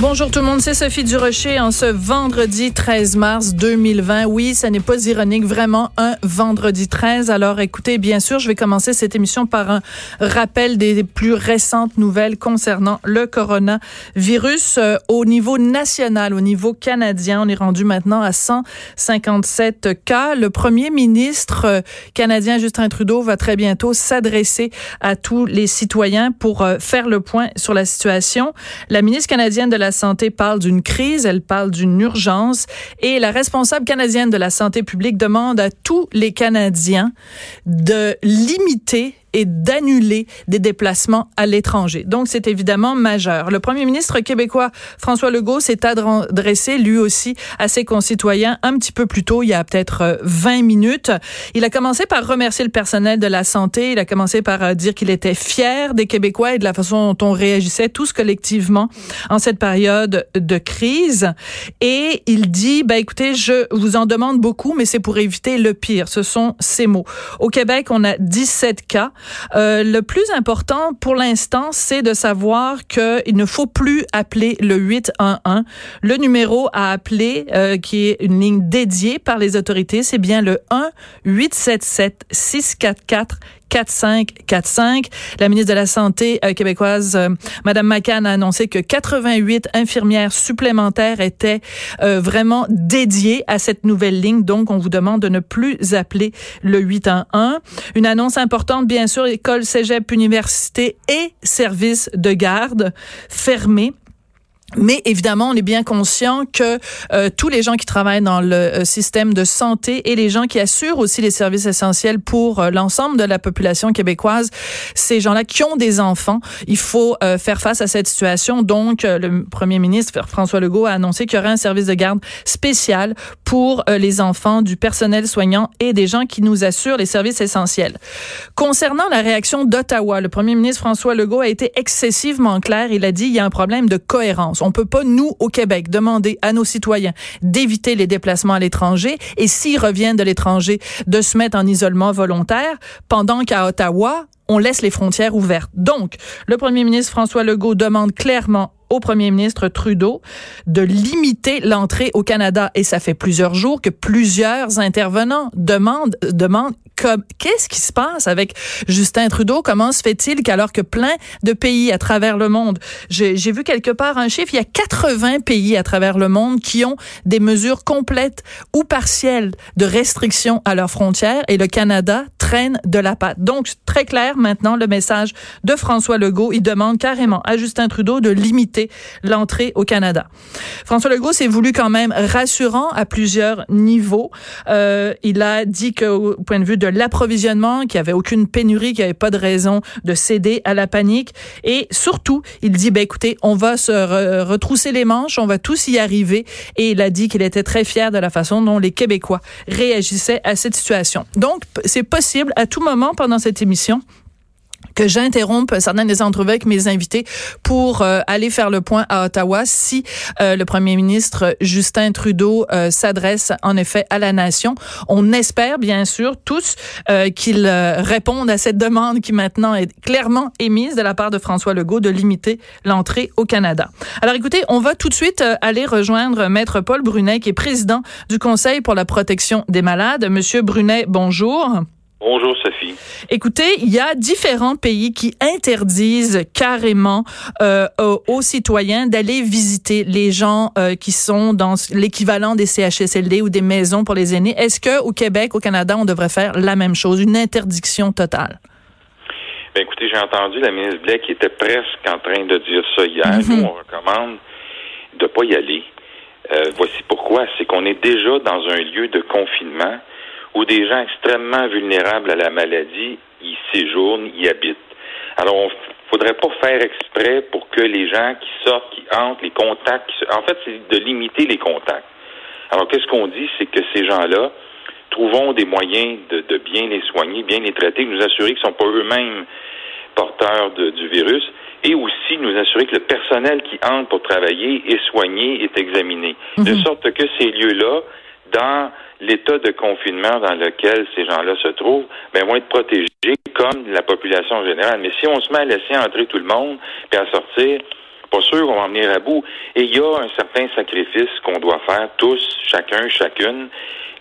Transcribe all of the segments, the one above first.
Bonjour tout le monde, c'est Sophie Durocher en ce vendredi 13 mars 2020. Oui, ça n'est pas ironique, vraiment un vendredi 13. Alors écoutez, bien sûr, je vais commencer cette émission par un rappel des plus récentes nouvelles concernant le coronavirus euh, au niveau national, au niveau canadien. On est rendu maintenant à 157 cas. Le premier ministre euh, canadien Justin Trudeau va très bientôt s'adresser à tous les citoyens pour euh, faire le point sur la situation. La ministre canadienne de la Santé parle d'une crise, elle parle d'une urgence. Et la responsable canadienne de la santé publique demande à tous les Canadiens de limiter et d'annuler des déplacements à l'étranger. Donc, c'est évidemment majeur. Le premier ministre québécois, François Legault, s'est adressé lui aussi à ses concitoyens un petit peu plus tôt, il y a peut-être 20 euh, minutes. Il a commencé par remercier le personnel de la santé. Il a commencé par euh, dire qu'il était fier des Québécois et de la façon dont on réagissait tous collectivement en cette période de crise. Et il dit, ben, écoutez, je vous en demande beaucoup, mais c'est pour éviter le pire. Ce sont ces mots. Au Québec, on a 17 cas. Euh, le plus important pour l'instant, c'est de savoir qu'il ne faut plus appeler le 811. Le numéro à appeler, euh, qui est une ligne dédiée par les autorités, c'est bien le 1 877 644 4545. La ministre de la Santé euh, québécoise, euh, Madame McCann, a annoncé que 88 infirmières supplémentaires étaient euh, vraiment dédiées à cette nouvelle ligne. Donc, on vous demande de ne plus appeler le 811. Une annonce importante, bien sûr, école, cégep, université et services de garde fermés mais évidemment, on est bien conscient que euh, tous les gens qui travaillent dans le euh, système de santé et les gens qui assurent aussi les services essentiels pour euh, l'ensemble de la population québécoise, ces gens-là qui ont des enfants, il faut faire face à cette situation. Donc, le premier ministre François Legault a annoncé qu'il y aurait un service de garde spécial pour les enfants du personnel soignant et des gens qui nous assurent les services essentiels. Concernant la réaction d'Ottawa, le premier ministre François Legault a été excessivement clair. Il a dit il y a un problème de cohérence. On peut pas, nous, au Québec, demander à nos citoyens d'éviter les déplacements à l'étranger et s'ils reviennent de l'étranger, de se mettre en isolement volontaire, pendant qu'à Ottawa, on laisse les frontières ouvertes. Donc, le premier ministre François Legault demande clairement au premier ministre Trudeau de limiter l'entrée au Canada. Et ça fait plusieurs jours que plusieurs intervenants demandent, demandent qu'est-ce qui se passe avec Justin Trudeau? Comment se fait-il qu'alors que plein de pays à travers le monde, j'ai vu quelque part un chiffre, il y a 80 pays à travers le monde qui ont des mesures complètes ou partielles de restrictions à leurs frontières et le Canada traîne de la patte. Donc, très clair maintenant le message de François Legault. Il demande carrément à Justin Trudeau de limiter l'entrée au Canada. François Legault s'est voulu quand même rassurant à plusieurs niveaux. Euh, il a dit qu'au point de vue de l'approvisionnement, qu'il n'y avait aucune pénurie, qu'il n'y avait pas de raison de céder à la panique. Et surtout, il dit, ben écoutez, on va se retrousser les manches, on va tous y arriver. Et il a dit qu'il était très fier de la façon dont les Québécois réagissaient à cette situation. Donc, c'est possible à tout moment pendant cette émission que j'interrompe certaines des entrevues avec mes invités pour euh, aller faire le point à Ottawa si euh, le premier ministre Justin Trudeau euh, s'adresse en effet à la nation. On espère bien sûr tous qu'il réponde à cette demande qui maintenant est clairement émise de la part de François Legault de limiter l'entrée au Canada. Alors écoutez, on va tout de suite aller rejoindre maître Paul Brunet qui est président du Conseil pour la protection des malades. Monsieur Brunet, bonjour. Bonjour Sophie. Écoutez, il y a différents pays qui interdisent carrément euh, aux, citoyens d'aller visiter les gens euh, qui sont dans l'équivalent des CHSLD ou des maisons pour les aînés. Est-ce que au Québec, au Canada, on devrait faire la même chose, une interdiction totale? Ben écoutez, j'ai entendu la ministre Blais qui était presque en train de dire ça hier. Mhm. Nous, on recommande de pas y aller. Euh, voici pourquoi. C'est qu'on est déjà dans un lieu de confinement où des gens extrêmement vulnérables à la maladie y séjournent, y habitent. Alors, on faudrait pas faire exprès pour que les gens qui sortent, qui entrent, les contacts, en fait, c'est de limiter les contacts. Alors, qu'est-ce qu'on dit, c'est que ces gens-là, trouvons des moyens de, bien les soigner, bien les traiter, nous assurer qu'ils ne sont pas eux-mêmes porteurs du virus, et aussi nous assurer que le personnel qui entre pour travailler est soigné, est examiné, de mhm. sorte que ces lieux-là, dans l'état de confinement dans lequel ces gens-là se trouvent, ben, vont être protégés comme la population générale. Mais si on se met à laisser entrer tout le monde puis à sortir, pas sûr qu'on va en venir à bout. Et il y a un certain sacrifice qu'on doit faire tous, chacun, chacune,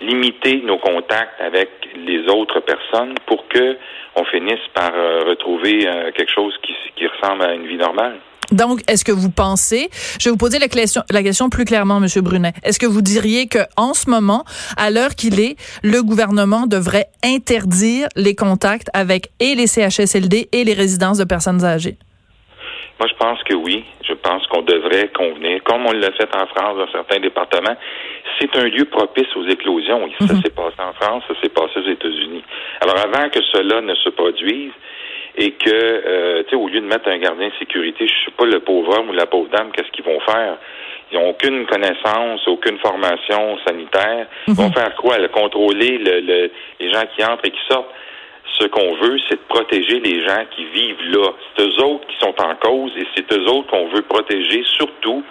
limiter nos contacts avec les autres personnes pour que on finisse par euh, retrouver euh, quelque chose qui ressemble à une vie normale. Donc, est-ce que vous pensez, je vais vous poser la question, la question plus clairement, Monsieur Brunet, est-ce que vous diriez que en ce moment, à l'heure qu'il est, le gouvernement devrait interdire les contacts avec et les CHSLD et les résidences de personnes âgées? Moi, je pense que oui. Je pense qu'on devrait convenir, comme on l'a fait en France dans certains départements. C'est un lieu propice aux éclosions. Ça mhm. s'est passé en France, ça s'est passé aux États-Unis. Alors, avant que cela ne se produise, et que, euh, tu sais, au lieu de mettre un gardien de sécurité, je sais pas le pauvre homme ou la pauvre dame, qu'est-ce qu'ils vont faire? Ils n'ont aucune connaissance, aucune formation sanitaire. Ils vont mhm. faire quoi? Le contrôler le, les gens qui entrent et qui sortent? Ce qu'on veut, c'est de protéger les gens qui vivent là. C'est eux autres qui sont en cause et c'est eux autres qu'on veut protéger, surtout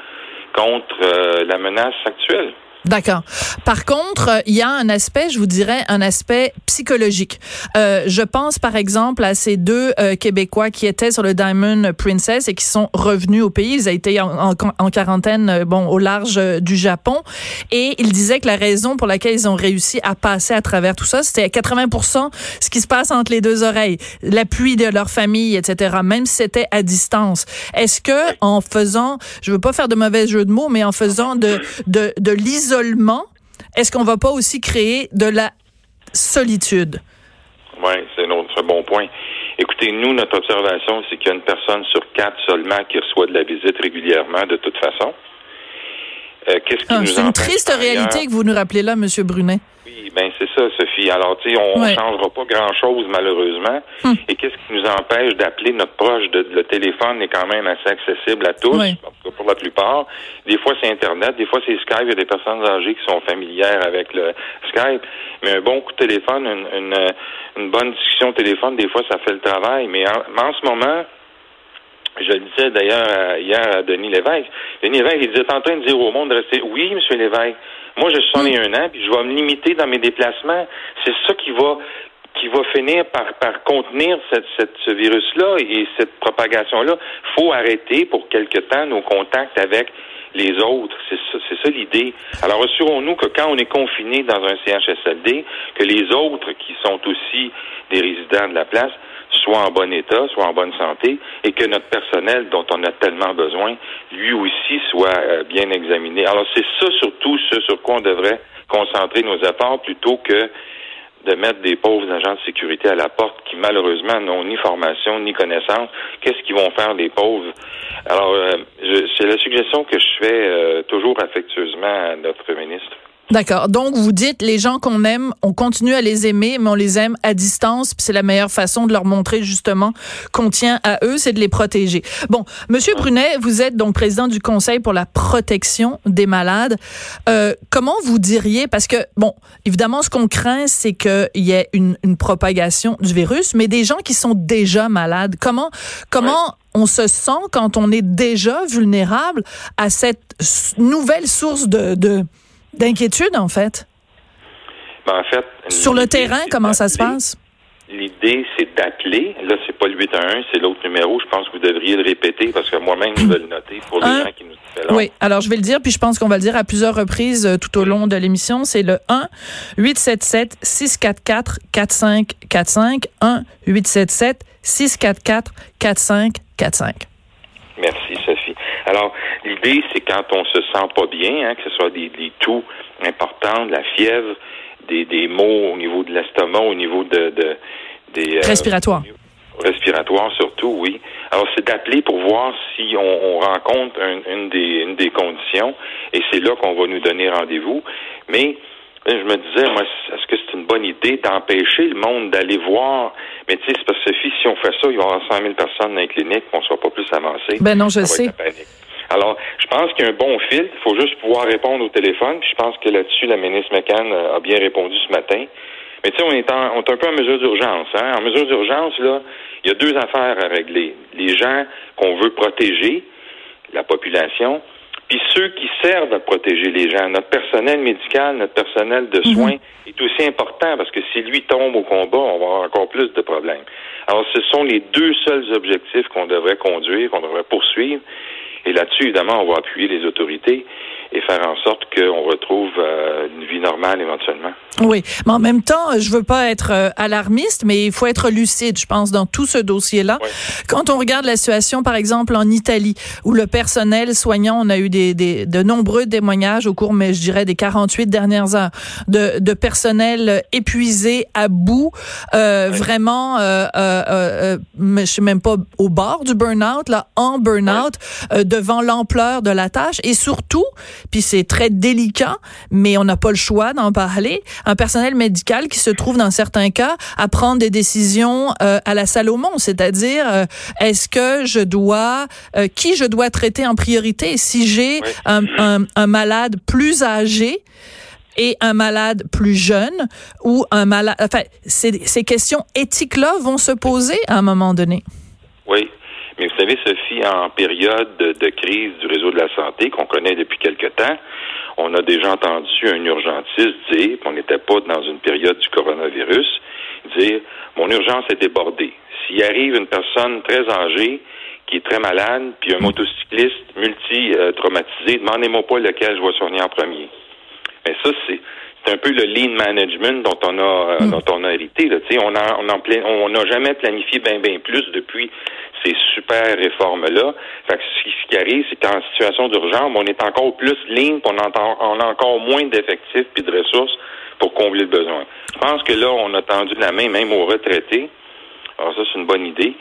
contre euh, la menace actuelle. D'accord. Par contre, il y a un aspect, je vous dirais, un aspect psychologique. Euh, je pense par exemple à ces deux euh, Québécois qui étaient sur le Diamond Princess et qui sont revenus au pays. Ils été en, en, quarantaine, euh, bon, au large euh, du Japon, et ils disaient que la raison pour laquelle ils ont réussi à passer à travers tout ça, c'était à 80% ce qui se passe entre les deux oreilles, l'appui de leur famille, etc. Même si c'était à distance. Est-ce que en faisant, je veux pas faire de mauvais jeu de mots, mais en faisant de de, de est-ce qu'on va pas aussi créer de la solitude? Oui, c'est un bon point. Écoutez, nous, notre observation, c'est qu'il y a une personne sur quatre seulement qui reçoit de la visite régulièrement, de toute façon. Euh, qu'est-ce qui ah, C'est une triste réalité que vous nous rappelez là, M. Brunet. Oui, ben c'est ça, Sophie. Alors, tu sais, on ne changera pas grand-chose, malheureusement. Hum. Et qu'est-ce qui nous empêche d'appeler notre proche? De, le téléphone est quand même assez accessible à tous, pour la plupart. Des fois, c'est Internet, des fois, c'est Skype. Il y a des personnes âgées qui sont familières avec le Skype. Mais un bon coup de téléphone, une, une, bonne discussion au téléphone, des fois, ça fait le travail. Mais en, ce moment, je le disais d'ailleurs hier à Denis Lévesque. Denis Lévesque, il disait en train de dire au monde de rester. Oui, Monsieur Lévesque, moi, je suis un an, puis je vais me limiter dans mes déplacements. C'est ça qui va qui va finir par, par contenir ce virus-là et cette propagation-là. faut arrêter pour quelque temps nos contacts avec les autres. C'est ça, c'est ça l'idée. Alors assurons-nous que quand on est confiné dans un CHSLD, que les autres qui sont aussi des résidents de la place soit en bon état, soit en bonne santé, et que notre personnel dont on a tellement besoin, lui aussi, soit euh, bien examiné. Alors c'est ça surtout ce sur quoi on devrait concentrer nos efforts plutôt que de mettre des pauvres agents de sécurité à la porte qui malheureusement n'ont ni formation ni connaissance. Qu'est-ce qu'ils vont faire les pauvres? Alors, euh, c'est la suggestion que je fais euh, toujours affectueusement à notre ministre. D'accord. Donc, vous dites, les gens qu'on aime, on continue à les aimer, mais on les aime à distance, puis c'est la meilleure façon de leur montrer justement qu'on tient à eux, c'est de les protéger. Bon, Monsieur Brunet, vous êtes donc président du Conseil pour la protection des malades. Euh, comment vous diriez, parce que, bon, évidemment, ce qu'on craint, c'est qu'il y ait une, une, propagation du virus, mais des gens qui sont déjà malades, comment, comment on se sent quand on est déjà vulnérable à cette nouvelle source de, de d'inquiétude, en fait? Ben, en fait. Sur le terrain, comment ça se passe? L'idée, c'est d'appeler. Là, c'est pas le 811, c'est l'autre numéro. Je pense que vous devriez le répéter parce que moi-même, je vais le noter pour les gens qui nous Oui, alors je vais le dire, puis je pense qu'on va le dire à plusieurs reprises euh, tout au long de l'émission. C'est le 1 877 644 4545 1 877 644 4545. Merci. Alors, l'idée, c'est quand on se sent pas bien, hein, que ce soit des, des toux importants, de la fièvre, des, des maux au niveau de l'estomac, au niveau de, de des euh, respiratoires. respiratoires surtout, oui. Alors c'est d'appeler pour voir si on, on rencontre une, des, une des conditions, et c'est là qu'on va nous donner rendez-vous. Mais je me disais, moi, est-ce que c'est une bonne idée d'empêcher le monde d'aller voir? Mais tu sais, c'est parce que si on fait ça, il va y avoir 100 000 personnes dans les cliniques, on ne sera pas plus avancé. Ben non, je sais. Alors, je pense qu'il y a un bon filtre. Il faut juste pouvoir répondre au téléphone. Puis je pense que là-dessus, la ministre McCann a bien répondu ce matin. Mais tu sais, on est, on est un peu en mesure d'urgence. Hein? En mesure d'urgence, là, il y a deux affaires à régler. Les gens qu'on veut protéger, la population, puis ceux qui servent à protéger les gens. Notre personnel médical, notre personnel de mhm. soins est aussi important parce que si lui tombe au combat, on va avoir encore plus de problèmes. Alors, ce sont les deux seuls objectifs qu'on devrait conduire, qu'on devrait poursuivre. Et là-dessus, évidemment, on va appuyer les autorités et faire en sorte qu'on retrouve euh, une vie normale éventuellement. Oui, mais en même temps, je veux pas être euh, alarmiste, mais il faut être lucide, je pense, dans tout ce dossier-là. Quand on regarde la situation, par exemple, en Italie, où le personnel soignant, on a eu des, des de nombreux témoignages au cours, mais je dirais, des 48 dernières heures, de, de personnel épuisé, à bout, euh, vraiment, euh, euh, euh, je sais même pas, au bord du burn-out, là, en burn-out, devant l'ampleur de la tâche, et surtout, puis c'est très délicat, mais on n'a pas le choix d'en parler. Un personnel médical qui se trouve dans certains cas à prendre des décisions euh, à la Salomon, c'est-à-dire euh, est-ce que je dois, euh, qui je dois traiter en priorité? Si j'ai un, un, malade plus âgé et un malade plus jeune ou un malade, enfin ces, ces questions éthiques-là vont se poser à un moment donné. Oui. Mais vous savez, Sophie, en période de, crise du réseau de la santé qu'on connaît depuis quelque temps, on a déjà entendu un urgentiste dire qu'on n'était pas dans une période du coronavirus, dire mon urgence est débordée. S'il arrive une personne très âgée qui est très malade, puis un motocycliste multi-traumatisé, demandez-moi pas lequel je vais soigner en premier. Mais ça, c'est c'est un peu le lean management dont on a euh, mm. dont on a hérité. Là. On a on on n'a jamais planifié bien bien plus depuis ces super réformes-là. Fait que ce qui arrive, c'est qu'en situation d'urgence, on est encore plus lean, on, entend, on a encore moins d'effectifs puis de ressources pour combler le besoin. Je pense que là, on a tendu la main même aux retraités. Alors ça, c'est une bonne idée.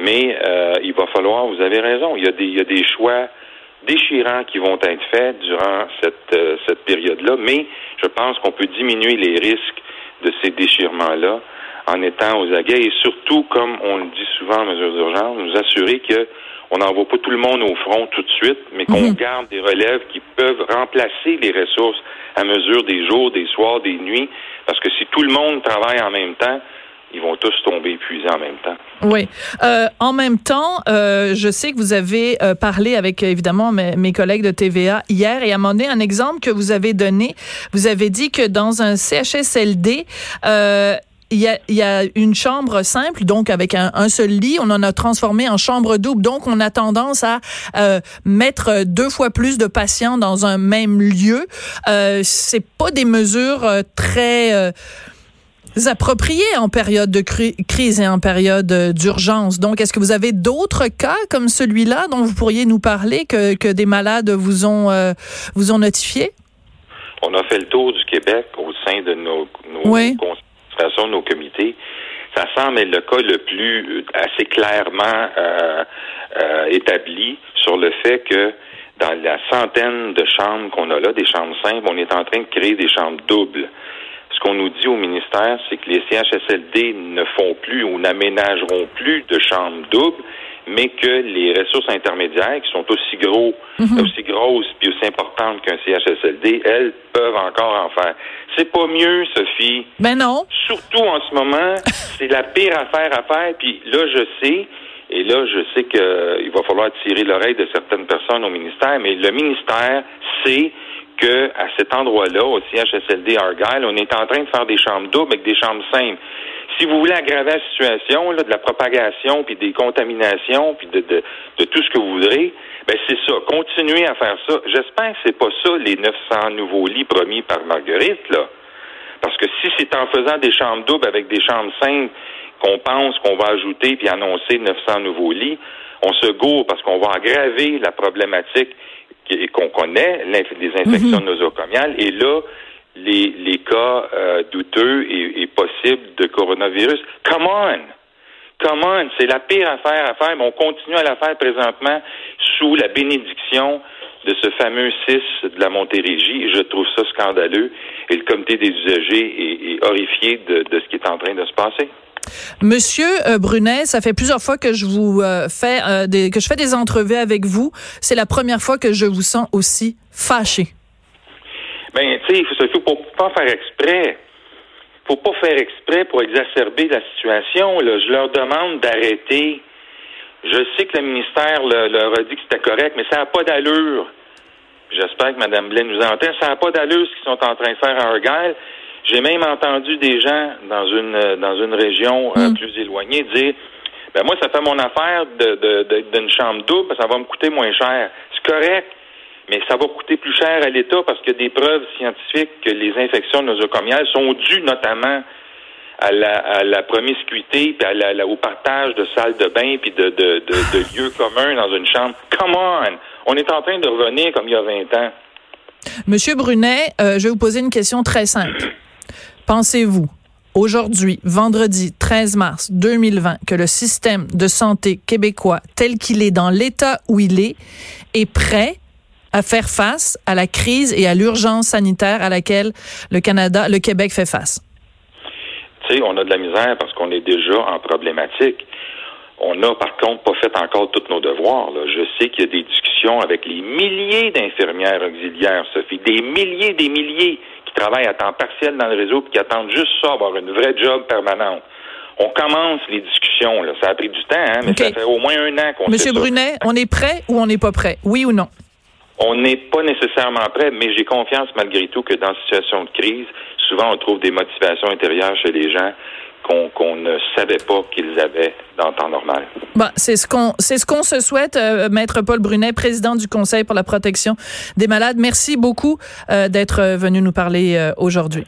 Mais euh, il va falloir, vous avez raison, il y a des, il y a des choix déchirants qui vont être faits durant cette, euh, cette période-là, mais je pense qu'on peut diminuer les risques de ces déchirements-là en étant aux aguets et surtout, comme on le dit souvent en mesure d'urgence, nous assurer que on n'envoie pas tout le monde au front tout de suite, mais qu'on mhm. garde des relèves qui peuvent remplacer les ressources à mesure des jours, des soirs, des nuits, parce que si tout le monde travaille en même temps, ils vont tous tomber épuisés en même temps. Oui. Euh, en même temps, euh, je sais que vous avez euh, parlé avec évidemment mes, collègues de TVA hier et à un moment un exemple que vous avez donné, vous avez dit que dans un CHSLD, euh, il y, a, il y a, une chambre simple, donc avec un, un, seul lit. On en a transformé en chambre double. Donc, on a tendance à euh, mettre deux fois plus de patients dans un même lieu. Euh, c'est pas des mesures très euh, appropriés en période de crise et en période euh, d'urgence. Donc, est-ce que vous avez d'autres cas comme celui-là dont vous pourriez nous parler que, que des malades vous ont euh, vous ont notifié? On a fait le tour du Québec au sein de nos, nos concentrations, nos comités. Ça semble être le cas le plus euh, assez clairement euh, établi sur le fait que dans la centaine de chambres qu'on a là, des chambres simples, on est en train de créer des chambres doubles qu'on nous dit au ministère, c'est que les CHSLD ne font plus ou n'aménageront plus de chambres doubles, mais que les ressources intermédiaires, qui sont aussi gros, mhm. aussi grosses puis aussi importantes qu'un CHSLD, elles peuvent encore en faire. C'est pas mieux, Sophie. Ben non. Surtout en ce moment, c'est la pire affaire à faire. Puis là, je sais, et là, je sais qu'il va falloir tirer l'oreille de certaines personnes au ministère, mais le ministère sait à cet endroit-là, au CHSLD Argyle, on est en train de faire des chambres doubles avec des chambres simples. Si vous voulez aggraver la situation de la propagation, puis des contaminations, puis de tout ce que vous voudrez, ben c'est ça. Continuez à faire ça. J'espère que c'est pas ça les 900 nouveaux lits promis par Marguerite là, parce que si c'est en faisant des chambres doubles avec des chambres simples qu'on pense qu'on va ajouter puis annoncer 900 nouveaux lits, on se gourre parce qu'on va aggraver la problématique qu'on connaît, les infections mhm. nosocomiales, et là, les, les cas euh, douteux et, possibles de coronavirus. Come on! Come on! C'est la pire affaire à faire, mais on continue à la faire présentement sous la bénédiction de ce fameux 6 de la Montérégie. Je trouve ça scandaleux et le comité des usagers est, horrifié de, ce qui est en train de se passer. Monsieur euh, Brunet, ça fait plusieurs fois que je vous euh, fais euh, des, que je fais des entrevues avec vous. C'est la première fois que je vous sens aussi fâché. Ben, tu sais, faut, faut pas faire exprès. Faut pas faire exprès pour exacerber la situation. Là. Je leur demande d'arrêter je sais que le ministère leur a dit que c'était correct, mais ça n'a pas d'allure. J'espère que Mme Blaine nous entend. Ça n'a pas d'allure ce qu'ils sont en train de faire à Argyle. J'ai même entendu des gens dans une dans une région euh, mm. plus éloignée dire ben moi, ça fait mon affaire de, d'une chambre double, ça va me coûter moins cher. C'est correct, mais ça va coûter plus cher à l'État parce qu'il y a des preuves scientifiques que les infections nosocomiales sont dues notamment à la, promiscuité, puis à au partage de salles de bain, puis de, de, lieux communs dans une chambre. Come on! On est en train de revenir comme il y a 20 ans. Monsieur Brunet, euh, je vais vous poser une question très simple. Pensez-vous, aujourd'hui, vendredi 13 mars 2020, que le système de santé québécois, tel qu'il est dans l'état où il est, est prêt à faire face à la crise et à l'urgence sanitaire à laquelle le Canada, le Québec fait face? on a de la misère parce qu'on est déjà en problématique. On n'a par contre pas fait encore tous nos devoirs. Je sais qu'il y a des discussions avec les milliers d'infirmières auxiliaires, Sophie, des milliers, des milliers qui travaillent à temps partiel dans le réseau et qui attendent juste ça, avoir une vraie job permanente. On commence les discussions. Ça a pris du temps, hein, mais ça fait au moins un an qu'on Monsieur Brunet, on est prêt ou on n'est pas prêt? Oui ou non? On n'est pas nécessairement prêt, mais j'ai confiance malgré tout que dans cette situation de crise, souvent on trouve des motivations intérieures chez les gens qu'on ne savait pas qu'ils avaient dans le temps normal. Bon, c'est ce qu'on c'est ce qu'on se souhaite, euh, maître Paul Brunet, président du Conseil pour la protection des malades. Merci beaucoup euh, d'être venu nous parler euh, aujourd'hui.